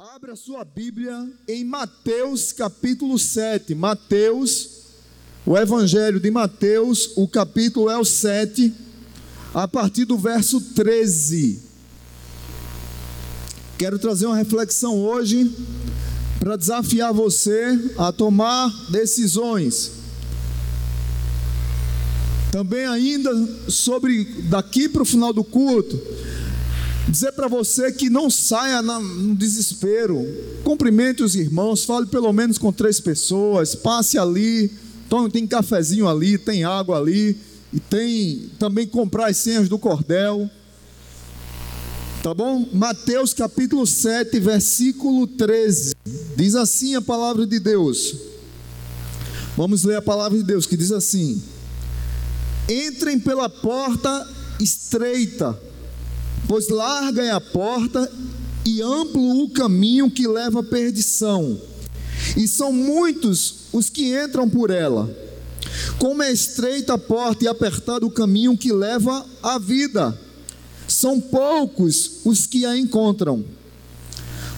Abra sua Bíblia em Mateus capítulo 7. Mateus, o Evangelho de Mateus, o capítulo é o 7, a partir do verso 13. Quero trazer uma reflexão hoje para desafiar você a tomar decisões. Também ainda sobre daqui para o final do culto, dizer para você que não saia no desespero. Cumprimente os irmãos, fale pelo menos com três pessoas, passe ali, tome, tem cafezinho ali, tem água ali, e tem também comprar as senhas do cordel. Tá bom? Mateus capítulo 7, versículo 13. Diz assim a palavra de Deus. Vamos ler a palavra de Deus que diz assim: Entrem pela porta estreita pois larga é a porta e amplo o caminho que leva à perdição, e são muitos os que entram por ela. Como é estreita a porta e apertado o caminho que leva à vida, são poucos os que a encontram.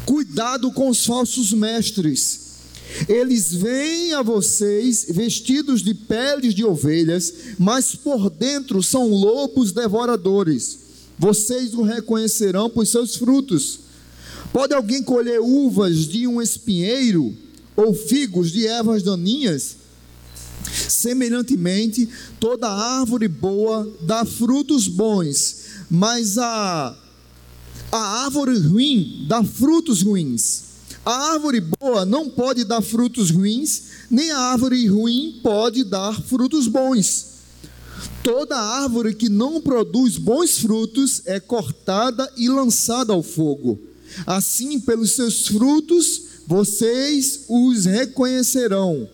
Cuidado com os falsos mestres. Eles vêm a vocês vestidos de peles de ovelhas, mas por dentro são lobos devoradores. Vocês o reconhecerão por seus frutos. Pode alguém colher uvas de um espinheiro ou figos de ervas daninhas? Semelhantemente, toda árvore boa dá frutos bons, mas a, a árvore ruim dá frutos ruins. A árvore boa não pode dar frutos ruins, nem a árvore ruim pode dar frutos bons. Toda árvore que não produz bons frutos é cortada e lançada ao fogo. Assim, pelos seus frutos, vocês os reconhecerão.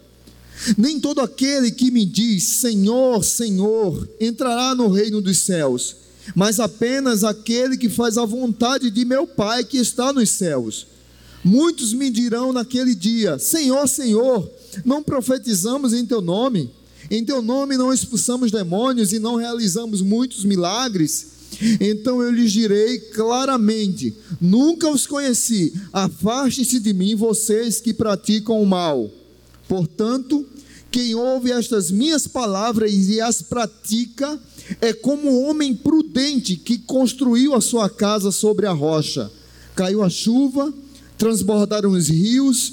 Nem todo aquele que me diz Senhor, Senhor entrará no reino dos céus, mas apenas aquele que faz a vontade de meu Pai que está nos céus. Muitos me dirão naquele dia: Senhor, Senhor, não profetizamos em teu nome? Em teu nome não expulsamos demônios e não realizamos muitos milagres. Então eu lhes direi claramente: nunca os conheci. Afaste-se de mim, vocês que praticam o mal. Portanto, quem ouve estas minhas palavras e as pratica é como um homem prudente que construiu a sua casa sobre a rocha. Caiu a chuva, transbordaram os rios,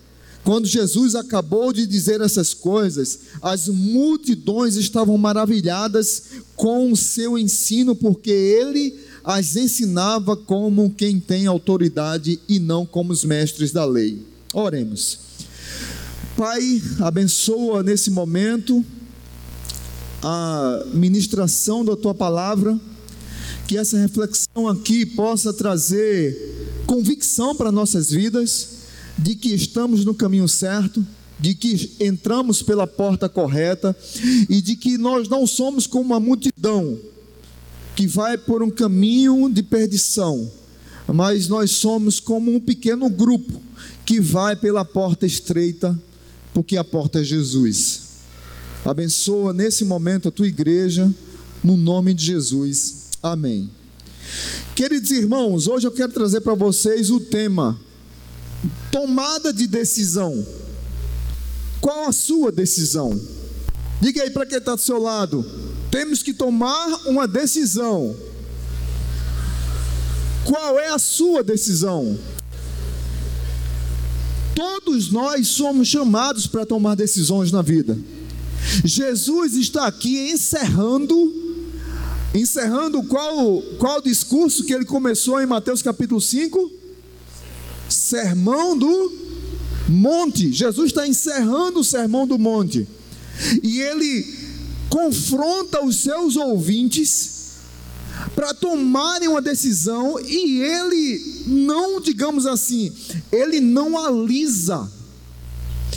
Quando Jesus acabou de dizer essas coisas, as multidões estavam maravilhadas com o seu ensino, porque ele as ensinava como quem tem autoridade e não como os mestres da lei. Oremos. Pai, abençoa nesse momento a ministração da tua palavra, que essa reflexão aqui possa trazer convicção para nossas vidas de que estamos no caminho certo, de que entramos pela porta correta e de que nós não somos como uma multidão que vai por um caminho de perdição, mas nós somos como um pequeno grupo que vai pela porta estreita, porque a porta é Jesus. Abençoa nesse momento a tua igreja, no nome de Jesus. Amém. Queridos irmãos, hoje eu quero trazer para vocês o tema Tomada de decisão. Qual a sua decisão? Diga aí para quem está do seu lado. Temos que tomar uma decisão. Qual é a sua decisão? Todos nós somos chamados para tomar decisões na vida. Jesus está aqui encerrando encerrando qual qual discurso que ele começou em Mateus capítulo 5? Sermão do Monte. Jesus está encerrando o Sermão do Monte. E ele confronta os seus ouvintes para tomarem uma decisão e ele não, digamos assim, ele não alisa.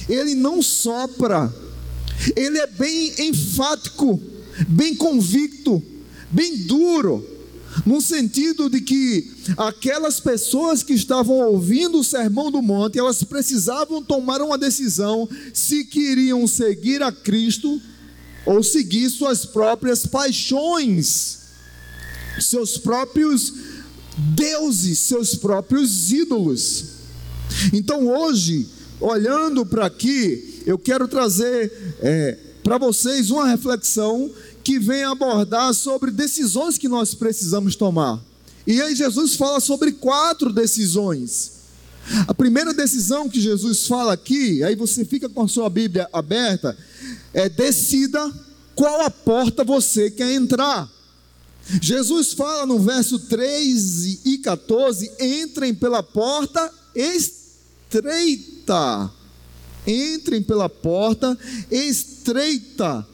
ele não sopra, ele é bem enfático, bem convicto, bem duro, no sentido de que aquelas pessoas que estavam ouvindo o sermão do monte, elas precisavam tomar uma decisão se queriam seguir a Cristo ou seguir suas próprias paixões, seus próprios deuses, seus próprios ídolos. Então hoje, olhando para aqui, eu quero trazer é, para vocês uma reflexão que vem abordar sobre decisões que nós precisamos tomar. E aí Jesus fala sobre quatro decisões. A primeira decisão que Jesus fala aqui, aí você fica com a sua Bíblia aberta, é decida qual a porta você quer entrar. Jesus fala no verso 13 e 14: entrem pela porta estreita. Entrem pela porta estreita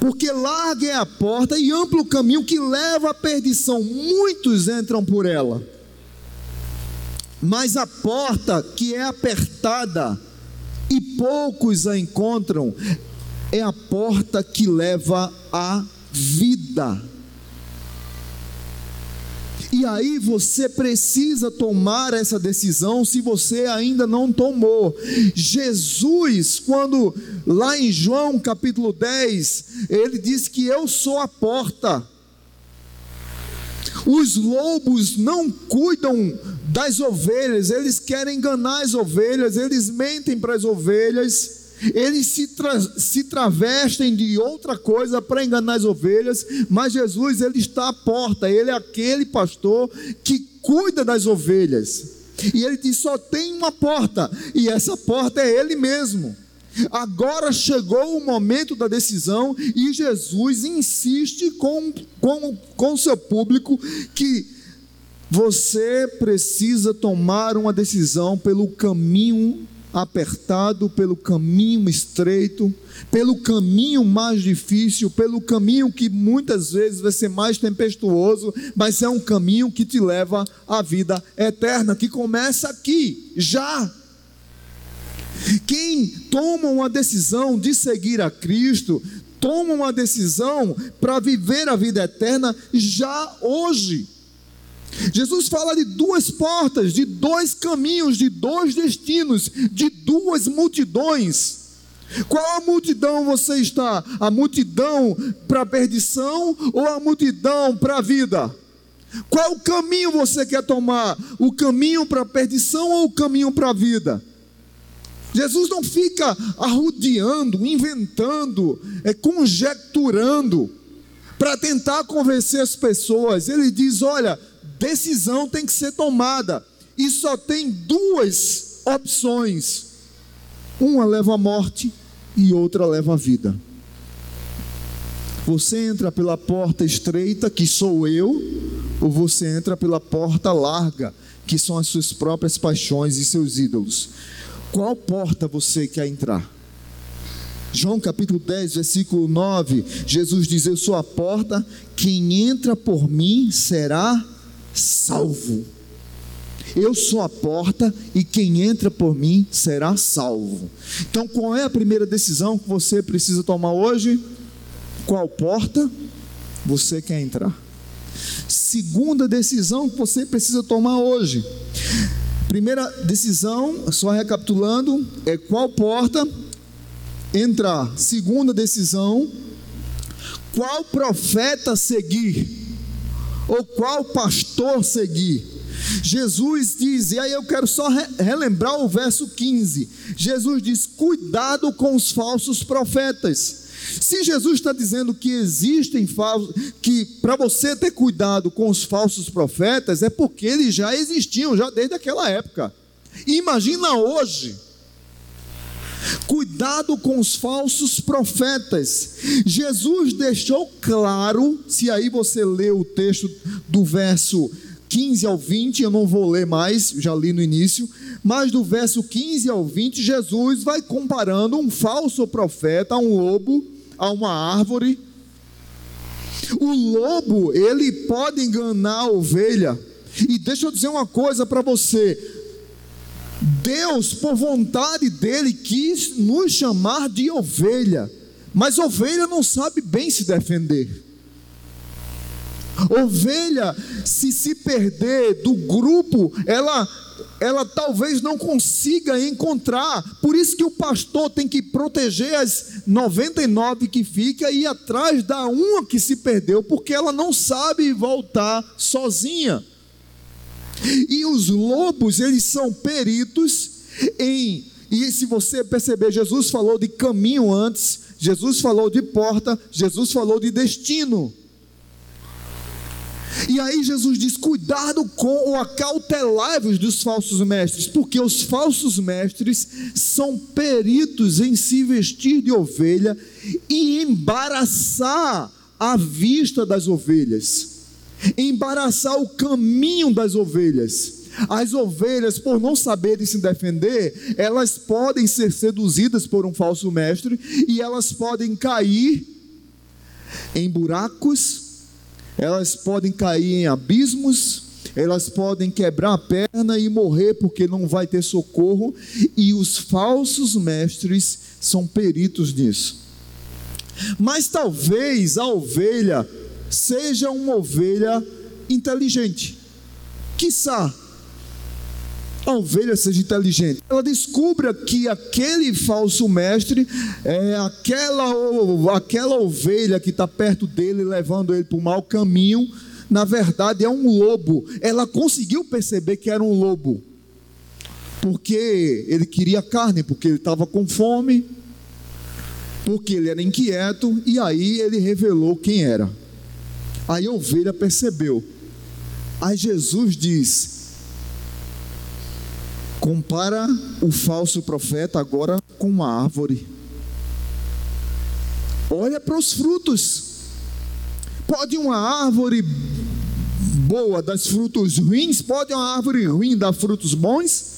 porque larga é a porta e amplo o caminho que leva à perdição, muitos entram por ela. Mas a porta que é apertada e poucos a encontram, é a porta que leva à vida. E aí você precisa tomar essa decisão se você ainda não tomou. Jesus, quando lá em João capítulo 10, ele diz que eu sou a porta. Os lobos não cuidam das ovelhas, eles querem enganar as ovelhas, eles mentem para as ovelhas eles se, tra se travestem de outra coisa para enganar as ovelhas, mas Jesus ele está à porta, ele é aquele pastor que cuida das ovelhas. E ele diz: só tem uma porta, e essa porta é ele mesmo. Agora chegou o momento da decisão e Jesus insiste com, com, com seu público que você precisa tomar uma decisão pelo caminho apertado, pelo caminho estreito, pelo caminho mais difícil, pelo caminho que muitas vezes vai ser mais tempestuoso, mas é um caminho que te leva à vida eterna, que começa aqui, já. Quem toma uma decisão de seguir a Cristo, toma uma decisão para viver a vida eterna já hoje. Jesus fala de duas portas, de dois caminhos, de dois destinos, de duas multidões. Qual a multidão você está? A multidão para a perdição ou a multidão para a vida? Qual caminho você quer tomar? O caminho para a perdição ou o caminho para a vida? Jesus não fica arrudeando, inventando, é, conjecturando para tentar convencer as pessoas. Ele diz: olha, decisão tem que ser tomada. E só tem duas opções: uma leva à morte e outra leva à vida. Você entra pela porta estreita, que sou eu, ou você entra pela porta larga, que são as suas próprias paixões e seus ídolos. Qual porta você quer entrar? João capítulo 10, versículo 9, Jesus diz: Eu sou a porta, quem entra por mim será salvo. Eu sou a porta e quem entra por mim será salvo. Então, qual é a primeira decisão que você precisa tomar hoje? Qual porta você quer entrar? Segunda decisão que você precisa tomar hoje. Primeira decisão, só recapitulando, é qual porta entrar. Segunda decisão, qual profeta seguir? Ou qual pastor seguir. Jesus diz, e aí eu quero só relembrar o verso 15. Jesus diz: cuidado com os falsos profetas. Se Jesus está dizendo que existem falsos, que para você ter cuidado com os falsos profetas, é porque eles já existiam, já desde aquela época. Imagina hoje. Cuidado com os falsos profetas. Jesus deixou claro, se aí você lê o texto do verso 15 ao 20, eu não vou ler mais, já li no início, mas do verso 15 ao 20, Jesus vai comparando um falso profeta a um lobo, a uma árvore. O lobo, ele pode enganar a ovelha. E deixa eu dizer uma coisa para você: Deus, por vontade dele, quis nos chamar de ovelha, mas ovelha não sabe bem se defender. Ovelha, se se perder do grupo, ela ela talvez não consiga encontrar. Por isso que o pastor tem que proteger as 99 que fica e ir atrás da uma que se perdeu, porque ela não sabe voltar sozinha. E os lobos, eles são peritos em e se você perceber, Jesus falou de caminho antes, Jesus falou de porta, Jesus falou de destino. E aí Jesus diz: cuidado com o acautelai-vos dos falsos mestres, porque os falsos mestres são peritos em se vestir de ovelha e embaraçar a vista das ovelhas, embaraçar o caminho das ovelhas. As ovelhas, por não saberem se defender, elas podem ser seduzidas por um falso mestre e elas podem cair em buracos elas podem cair em abismos, elas podem quebrar a perna e morrer porque não vai ter socorro, e os falsos mestres são peritos nisso. Mas talvez a ovelha seja uma ovelha inteligente, quiçá a ovelha seja inteligente. Ela descubra que aquele falso mestre é aquela, aquela ovelha que está perto dele, levando ele para o mau caminho, na verdade é um lobo. Ela conseguiu perceber que era um lobo, porque ele queria carne, porque ele estava com fome, porque ele era inquieto, e aí ele revelou quem era. Aí a ovelha percebeu. Aí Jesus diz: compara o falso profeta agora com uma árvore. Olha para os frutos. Pode uma árvore boa dar frutos ruins? Pode uma árvore ruim dar frutos bons?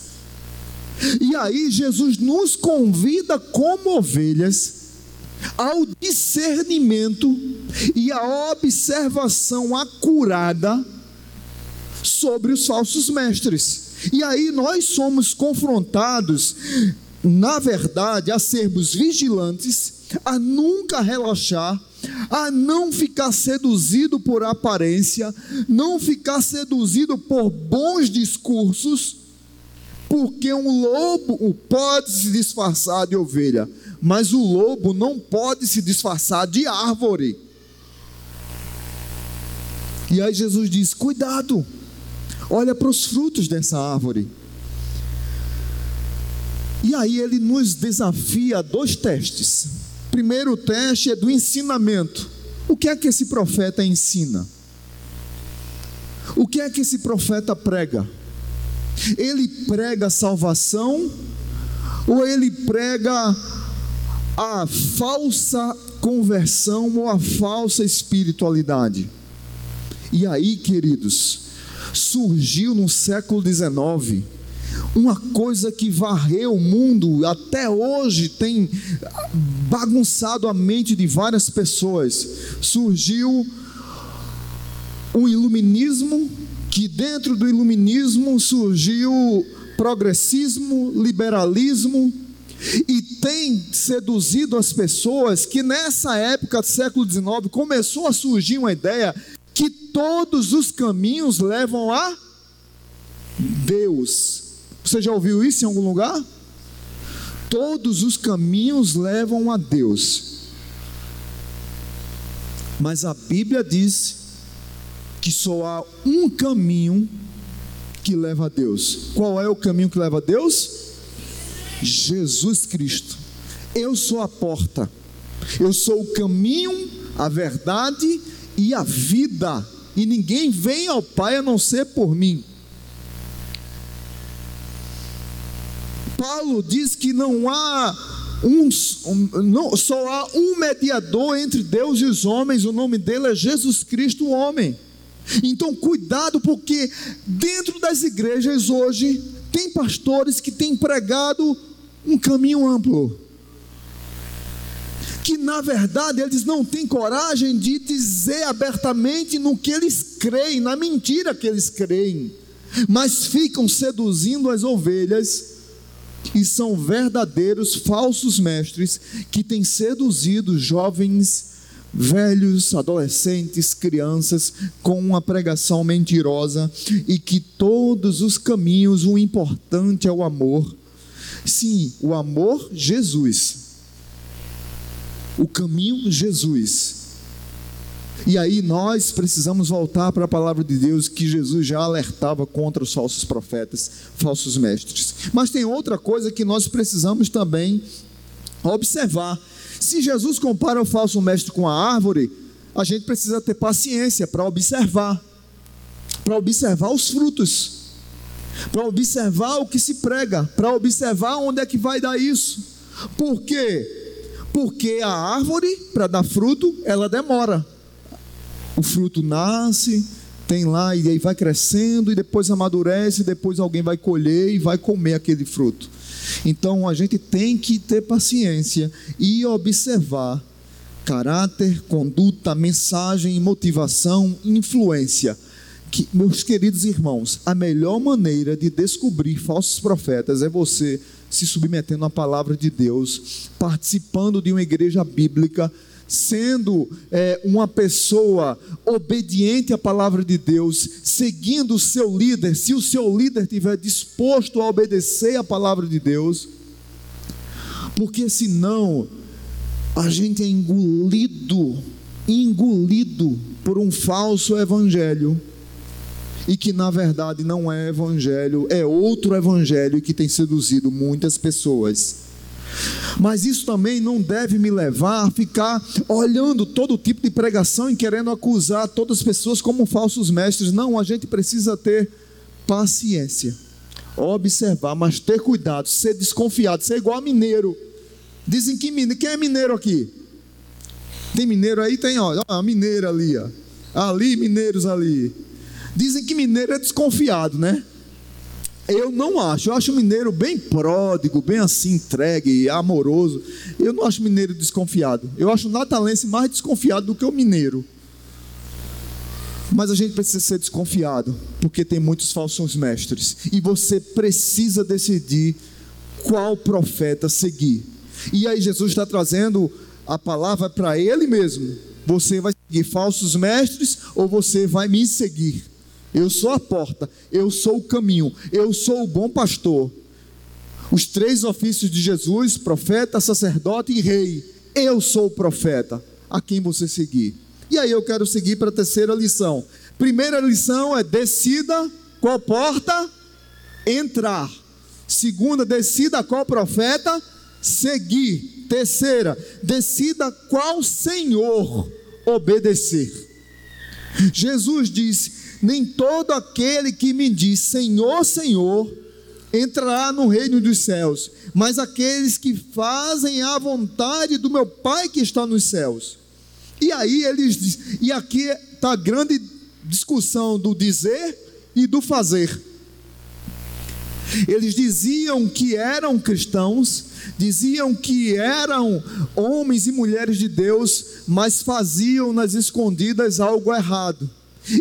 E aí Jesus nos convida como ovelhas ao discernimento e à observação acurada sobre os falsos mestres. E aí nós somos confrontados, na verdade, a sermos vigilantes, a nunca relaxar, a não ficar seduzido por aparência, não ficar seduzido por bons discursos, porque um lobo pode se disfarçar de ovelha, mas o lobo não pode se disfarçar de árvore. E aí Jesus diz: cuidado Olha para os frutos dessa árvore. E aí ele nos desafia a dois testes. Primeiro teste é do ensinamento. O que é que esse profeta ensina? O que é que esse profeta prega? Ele prega salvação ou ele prega a falsa conversão ou a falsa espiritualidade? E aí, queridos, surgiu no século XIX. Uma coisa que varreu o mundo, até hoje tem bagunçado a mente de várias pessoas. Surgiu o iluminismo, que dentro do iluminismo surgiu progressismo, liberalismo, e tem seduzido as pessoas que nessa época do século XIX começou a surgir uma ideia que todos os caminhos levam a Deus. Você já ouviu isso em algum lugar? Todos os caminhos levam a Deus. Mas a Bíblia diz que só há um caminho que leva a Deus. Qual é o caminho que leva a Deus? Jesus Cristo. Eu sou a porta. Eu sou o caminho, a verdade e a vida, e ninguém vem ao Pai a não ser por mim. Paulo diz que não há um, não, só há um mediador entre Deus e os homens, o nome dele é Jesus Cristo, o homem. Então, cuidado, porque dentro das igrejas hoje tem pastores que têm pregado um caminho amplo que na verdade eles não têm coragem de dizer abertamente no que eles creem, na mentira que eles creem, mas ficam seduzindo as ovelhas e são verdadeiros falsos mestres que têm seduzido jovens, velhos, adolescentes, crianças com uma pregação mentirosa e que todos os caminhos, o importante é o amor. Sim, o amor, Jesus. O caminho, Jesus. E aí nós precisamos voltar para a palavra de Deus que Jesus já alertava contra os falsos profetas, falsos mestres. Mas tem outra coisa que nós precisamos também observar. Se Jesus compara o falso mestre com a árvore, a gente precisa ter paciência para observar, para observar os frutos, para observar o que se prega, para observar onde é que vai dar isso. Por quê? Porque a árvore, para dar fruto, ela demora o fruto nasce, tem lá e aí vai crescendo e depois amadurece, e depois alguém vai colher e vai comer aquele fruto. Então a gente tem que ter paciência e observar caráter, conduta, mensagem, motivação, influência. Que, meus queridos irmãos, a melhor maneira de descobrir falsos profetas é você se submetendo à palavra de Deus, participando de uma igreja bíblica, sendo é, uma pessoa obediente à palavra de Deus, seguindo o seu líder, se o seu líder estiver disposto a obedecer à palavra de Deus, porque senão a gente é engolido, engolido por um falso evangelho. E que na verdade não é evangelho, é outro evangelho que tem seduzido muitas pessoas. Mas isso também não deve me levar a ficar olhando todo tipo de pregação e querendo acusar todas as pessoas como falsos mestres. Não, a gente precisa ter paciência, observar, mas ter cuidado, ser desconfiado, ser igual a mineiro. Dizem que mineiro, quem é mineiro aqui? Tem mineiro aí? Tem, ó, ó mineiro ali, ó. Ali, mineiros ali. Dizem que mineiro é desconfiado, né? Eu não acho. Eu acho mineiro bem pródigo, bem assim, entregue, amoroso. Eu não acho mineiro desconfiado. Eu acho o natalense mais desconfiado do que o mineiro. Mas a gente precisa ser desconfiado, porque tem muitos falsos mestres. E você precisa decidir qual profeta seguir. E aí Jesus está trazendo a palavra para ele mesmo. Você vai seguir falsos mestres ou você vai me seguir? Eu sou a porta, eu sou o caminho, eu sou o bom pastor. Os três ofícios de Jesus, profeta, sacerdote e rei. Eu sou o profeta, a quem você seguir. E aí eu quero seguir para a terceira lição. Primeira lição é decida qual porta entrar. Segunda, decida qual profeta seguir. Terceira, decida qual Senhor obedecer. Jesus disse: nem todo aquele que me diz Senhor, Senhor, entrará no reino dos céus, mas aqueles que fazem a vontade do meu Pai que está nos céus. E aí eles diz, e aqui está a grande discussão do dizer e do fazer. Eles diziam que eram cristãos, diziam que eram homens e mulheres de Deus, mas faziam nas escondidas algo errado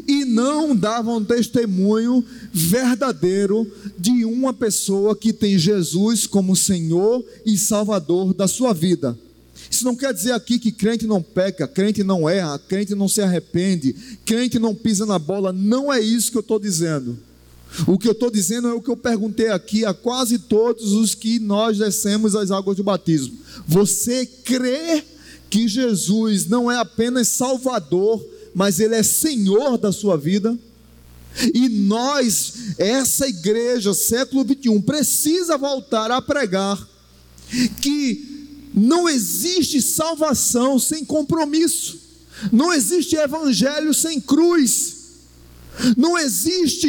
e não davam testemunho verdadeiro de uma pessoa que tem Jesus como Senhor e Salvador da sua vida. Isso não quer dizer aqui que crente não peca, crente não erra, crente não se arrepende, crente não pisa na bola. Não é isso que eu estou dizendo. O que eu estou dizendo é o que eu perguntei aqui a quase todos os que nós descemos as águas do batismo. Você crê que Jesus não é apenas Salvador, mas Ele é Senhor da sua vida. E nós, essa igreja, século 21, precisa voltar a pregar que não existe salvação sem compromisso, não existe evangelho sem cruz, não existe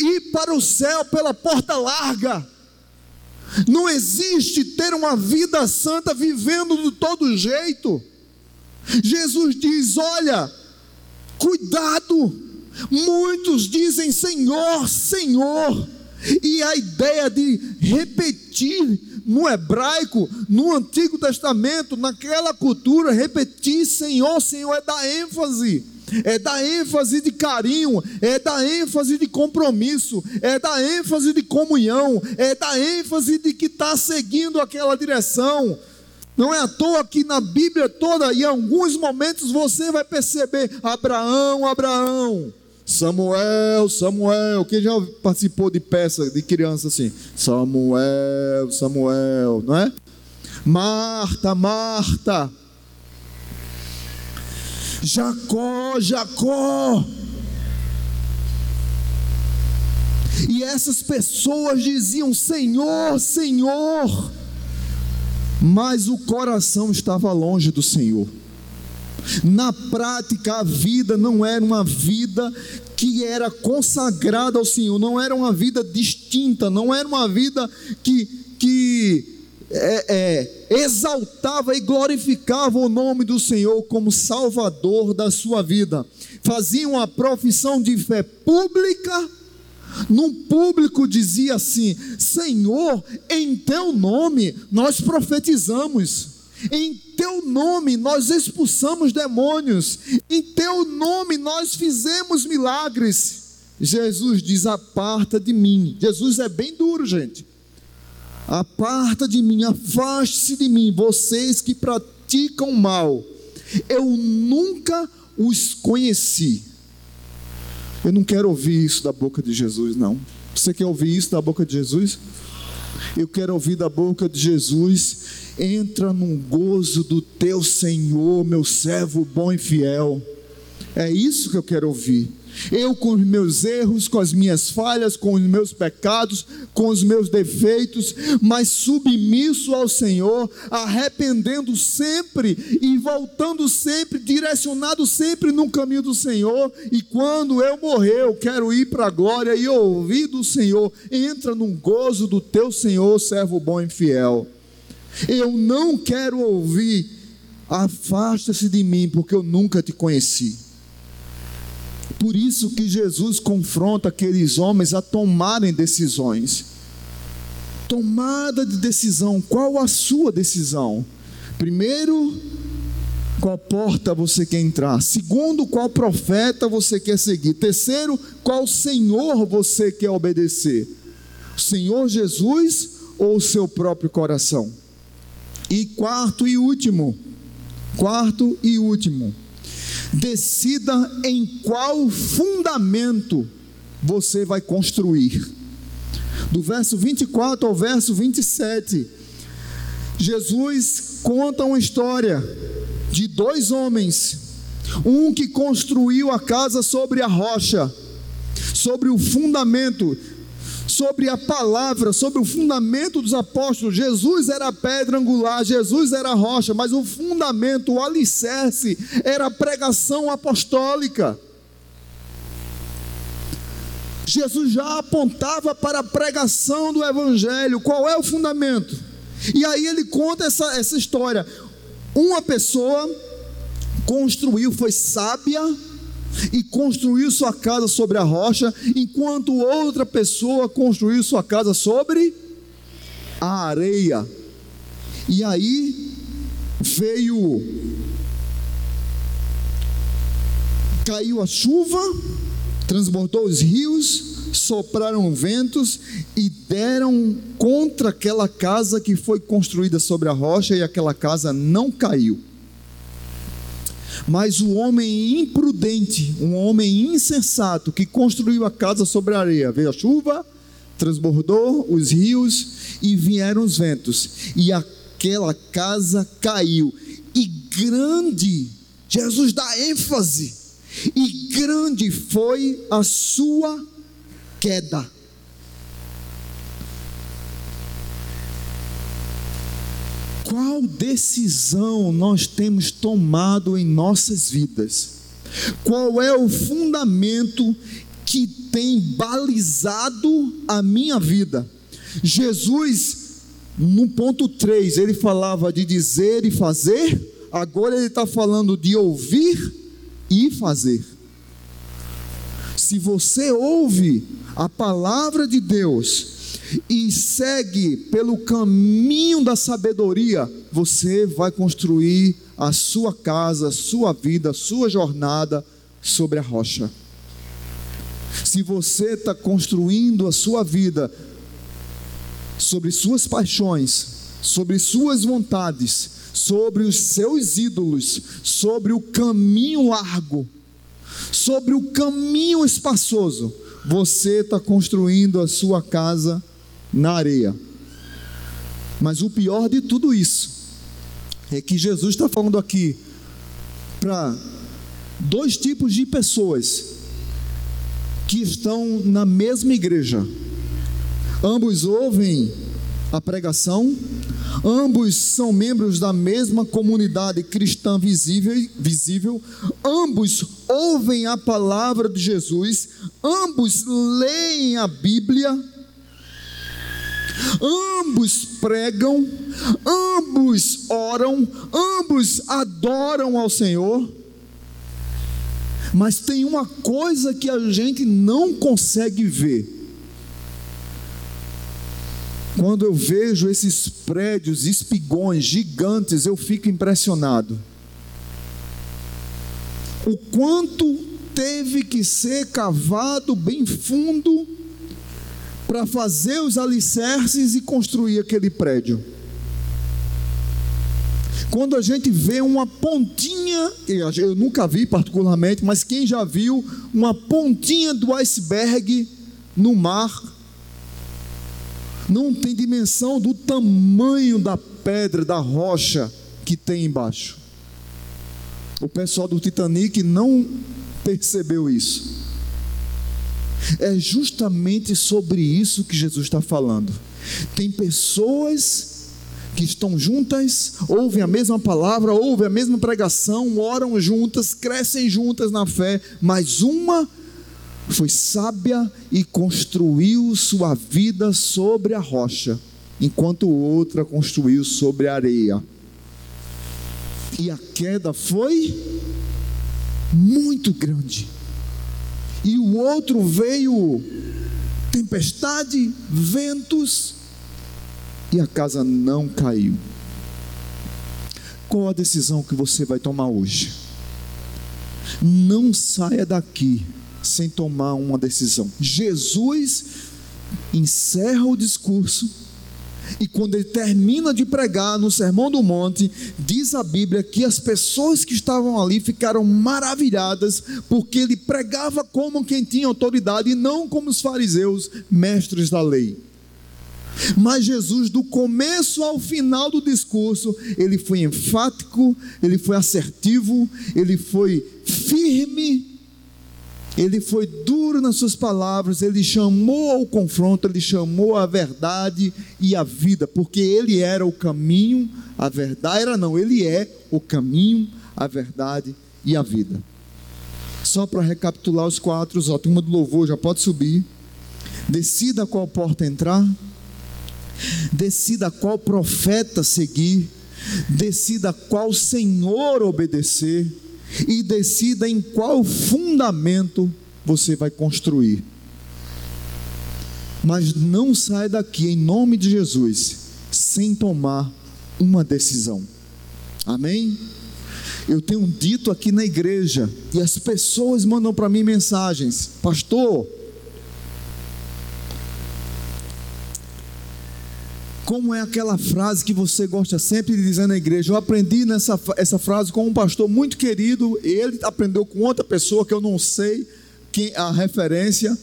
ir para o céu pela porta larga, não existe ter uma vida santa vivendo de todo jeito. Jesus diz: Olha, Cuidado! Muitos dizem Senhor, Senhor, e a ideia de repetir no hebraico, no Antigo Testamento, naquela cultura, repetir Senhor, Senhor é dar ênfase, é da ênfase de carinho, é da ênfase de compromisso, é da ênfase de comunhão, é da ênfase de que está seguindo aquela direção. Não é à toa que na Bíblia toda, em alguns momentos, você vai perceber: Abraão, Abraão, Samuel, Samuel. Quem já participou de peça de criança assim? Samuel, Samuel, não é? Marta, Marta. Jacó, Jacó. E essas pessoas diziam: Senhor, Senhor, mas o coração estava longe do Senhor. Na prática, a vida não era uma vida que era consagrada ao Senhor, não era uma vida distinta, não era uma vida que, que é, é, exaltava e glorificava o nome do Senhor como Salvador da sua vida. Faziam a profissão de fé pública, num público dizia assim: Senhor, em teu nome nós profetizamos. Em teu nome nós expulsamos demônios, em teu nome nós fizemos milagres. Jesus diz: aparta de mim. Jesus é bem duro, gente. Aparta de mim, afaste-se de mim, vocês que praticam mal. Eu nunca os conheci. Eu não quero ouvir isso da boca de Jesus, não. Você quer ouvir isso da boca de Jesus? Eu quero ouvir da boca de Jesus. Entra num gozo do teu Senhor, meu servo bom e fiel. É isso que eu quero ouvir. Eu, com os meus erros, com as minhas falhas, com os meus pecados, com os meus defeitos, mas submisso ao Senhor, arrependendo sempre e voltando sempre, direcionado sempre no caminho do Senhor. E quando eu morrer, eu quero ir para a glória e ouvir do Senhor. Entra num gozo do teu Senhor, servo bom e fiel. Eu não quero ouvir, afasta-se de mim, porque eu nunca te conheci. Por isso que Jesus confronta aqueles homens a tomarem decisões. Tomada de decisão, qual a sua decisão? Primeiro, qual porta você quer entrar? Segundo, qual profeta você quer seguir? Terceiro, qual Senhor você quer obedecer? Senhor Jesus ou o seu próprio coração? E quarto e último, quarto e último, Decida em qual fundamento você vai construir. Do verso 24 ao verso 27, Jesus conta uma história de dois homens, um que construiu a casa sobre a rocha, sobre o fundamento sobre a palavra, sobre o fundamento dos apóstolos. Jesus era a pedra angular, Jesus era a rocha, mas o fundamento, o alicerce, era a pregação apostólica. Jesus já apontava para a pregação do Evangelho. Qual é o fundamento? E aí ele conta essa, essa história. Uma pessoa construiu, foi sábia, e construiu sua casa sobre a rocha, enquanto outra pessoa construiu sua casa sobre a areia. E aí veio caiu a chuva, transbordou os rios, sopraram ventos e deram contra aquela casa que foi construída sobre a rocha e aquela casa não caiu. Mas o homem imprudente, um homem insensato, que construiu a casa sobre a areia, veio a chuva, transbordou os rios e vieram os ventos, e aquela casa caiu. E grande, Jesus dá ênfase, e grande foi a sua queda. Qual decisão nós temos tomado em nossas vidas? Qual é o fundamento que tem balizado a minha vida? Jesus, no ponto 3, ele falava de dizer e fazer, agora ele está falando de ouvir e fazer. Se você ouve a palavra de Deus, e segue pelo caminho da sabedoria, você vai construir a sua casa, a sua vida, a sua jornada sobre a rocha. Se você está construindo a sua vida sobre suas paixões, sobre suas vontades, sobre os seus ídolos, sobre o caminho largo, sobre o caminho espaçoso, você está construindo a sua casa na areia. Mas o pior de tudo isso é que Jesus está falando aqui para dois tipos de pessoas que estão na mesma igreja. Ambos ouvem a pregação, ambos são membros da mesma comunidade cristã visível, visível, ambos ouvem a palavra de Jesus, ambos leem a Bíblia, ambos pregam, ambos oram, ambos adoram ao Senhor. Mas tem uma coisa que a gente não consegue ver. Quando eu vejo esses prédios, espigões gigantes, eu fico impressionado. O quanto teve que ser cavado bem fundo para fazer os alicerces e construir aquele prédio. Quando a gente vê uma pontinha, eu nunca vi particularmente, mas quem já viu uma pontinha do iceberg no mar, não tem dimensão do tamanho da pedra, da rocha que tem embaixo. O pessoal do Titanic não percebeu isso. É justamente sobre isso que Jesus está falando. Tem pessoas que estão juntas, ouvem a mesma palavra, ouvem a mesma pregação, oram juntas, crescem juntas na fé, mas uma foi sábia e construiu sua vida sobre a rocha, enquanto outra construiu sobre a areia. E a queda foi muito grande. E o outro veio tempestade, ventos, e a casa não caiu. Qual a decisão que você vai tomar hoje? Não saia daqui sem tomar uma decisão. Jesus encerra o discurso e quando ele termina de pregar no Sermão do Monte, diz a Bíblia que as pessoas que estavam ali ficaram maravilhadas, porque ele pregava como quem tinha autoridade e não como os fariseus, mestres da lei. Mas Jesus, do começo ao final do discurso, ele foi enfático, ele foi assertivo, ele foi firme, ele foi duro nas suas palavras, ele chamou ao confronto, ele chamou a verdade e a vida, porque ele era o caminho, a verdade, era não, ele é o caminho, a verdade e a vida. Só para recapitular os quatro, ó, turma do louvor já pode subir. Decida qual porta entrar decida qual profeta seguir, decida qual Senhor obedecer e decida em qual fundamento você vai construir. Mas não sai daqui em nome de Jesus sem tomar uma decisão. Amém? Eu tenho dito aqui na igreja e as pessoas mandam para mim mensagens: Pastor, Como é aquela frase que você gosta sempre de dizer na igreja? Eu aprendi nessa, essa frase com um pastor muito querido, ele aprendeu com outra pessoa que eu não sei quem a referência,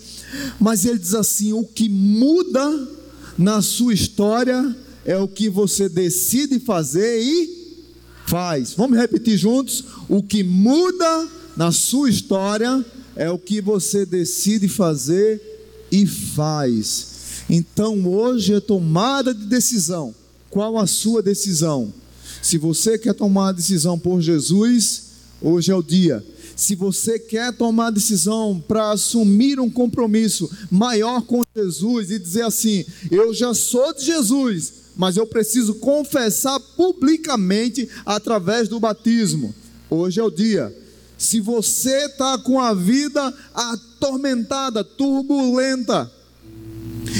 mas ele diz assim: o que muda na sua história é o que você decide fazer e faz. Vamos repetir juntos? O que muda na sua história é o que você decide fazer e faz. Então hoje é tomada de decisão. Qual a sua decisão? Se você quer tomar a decisão por Jesus, hoje é o dia. Se você quer tomar a decisão para assumir um compromisso maior com Jesus e dizer assim: eu já sou de Jesus, mas eu preciso confessar publicamente através do batismo. Hoje é o dia. Se você está com a vida atormentada, turbulenta,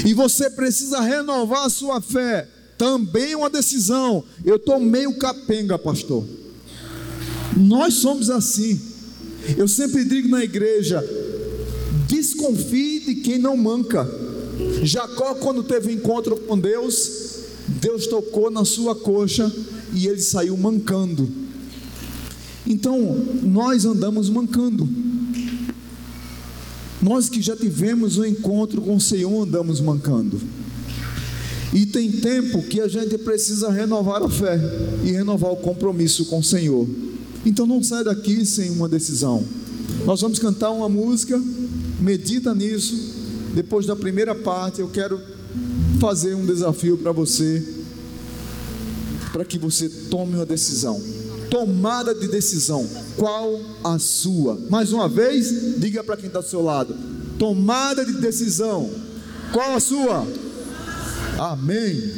e você precisa renovar a sua fé. Também é uma decisão. Eu estou meio capenga, pastor. Nós somos assim. Eu sempre digo na igreja: desconfie de quem não manca. Jacó, quando teve encontro com Deus, Deus tocou na sua coxa e ele saiu mancando. Então, nós andamos mancando. Nós que já tivemos um encontro com o Senhor, andamos mancando. E tem tempo que a gente precisa renovar a fé e renovar o compromisso com o Senhor. Então não sai daqui sem uma decisão. Nós vamos cantar uma música, medita nisso. Depois da primeira parte, eu quero fazer um desafio para você, para que você tome uma decisão. Tomada de decisão. Qual a sua? Mais uma vez, diga para quem está do seu lado: tomada de decisão. Qual a sua? Amém.